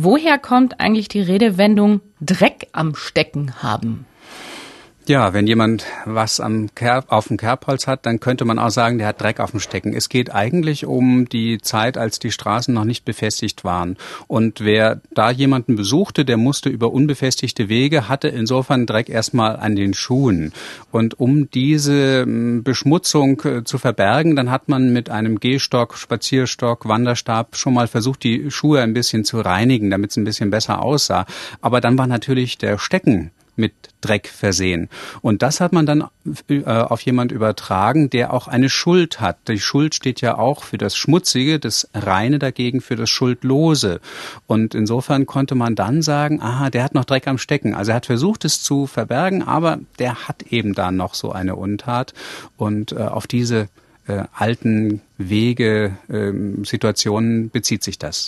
Woher kommt eigentlich die Redewendung Dreck am Stecken haben? Ja, wenn jemand was am Kerb, auf dem Kerbholz hat, dann könnte man auch sagen, der hat Dreck auf dem Stecken. Es geht eigentlich um die Zeit, als die Straßen noch nicht befestigt waren. Und wer da jemanden besuchte, der musste über unbefestigte Wege, hatte insofern Dreck erstmal an den Schuhen. Und um diese hm, Beschmutzung äh, zu verbergen, dann hat man mit einem Gehstock, Spazierstock, Wanderstab schon mal versucht, die Schuhe ein bisschen zu reinigen, damit es ein bisschen besser aussah. Aber dann war natürlich der Stecken mit Dreck versehen. Und das hat man dann äh, auf jemand übertragen, der auch eine Schuld hat. Die Schuld steht ja auch für das Schmutzige, das Reine dagegen für das Schuldlose. Und insofern konnte man dann sagen, aha, der hat noch Dreck am Stecken. Also er hat versucht, es zu verbergen, aber der hat eben da noch so eine Untat. Und äh, auf diese äh, alten Wege, äh, Situationen bezieht sich das.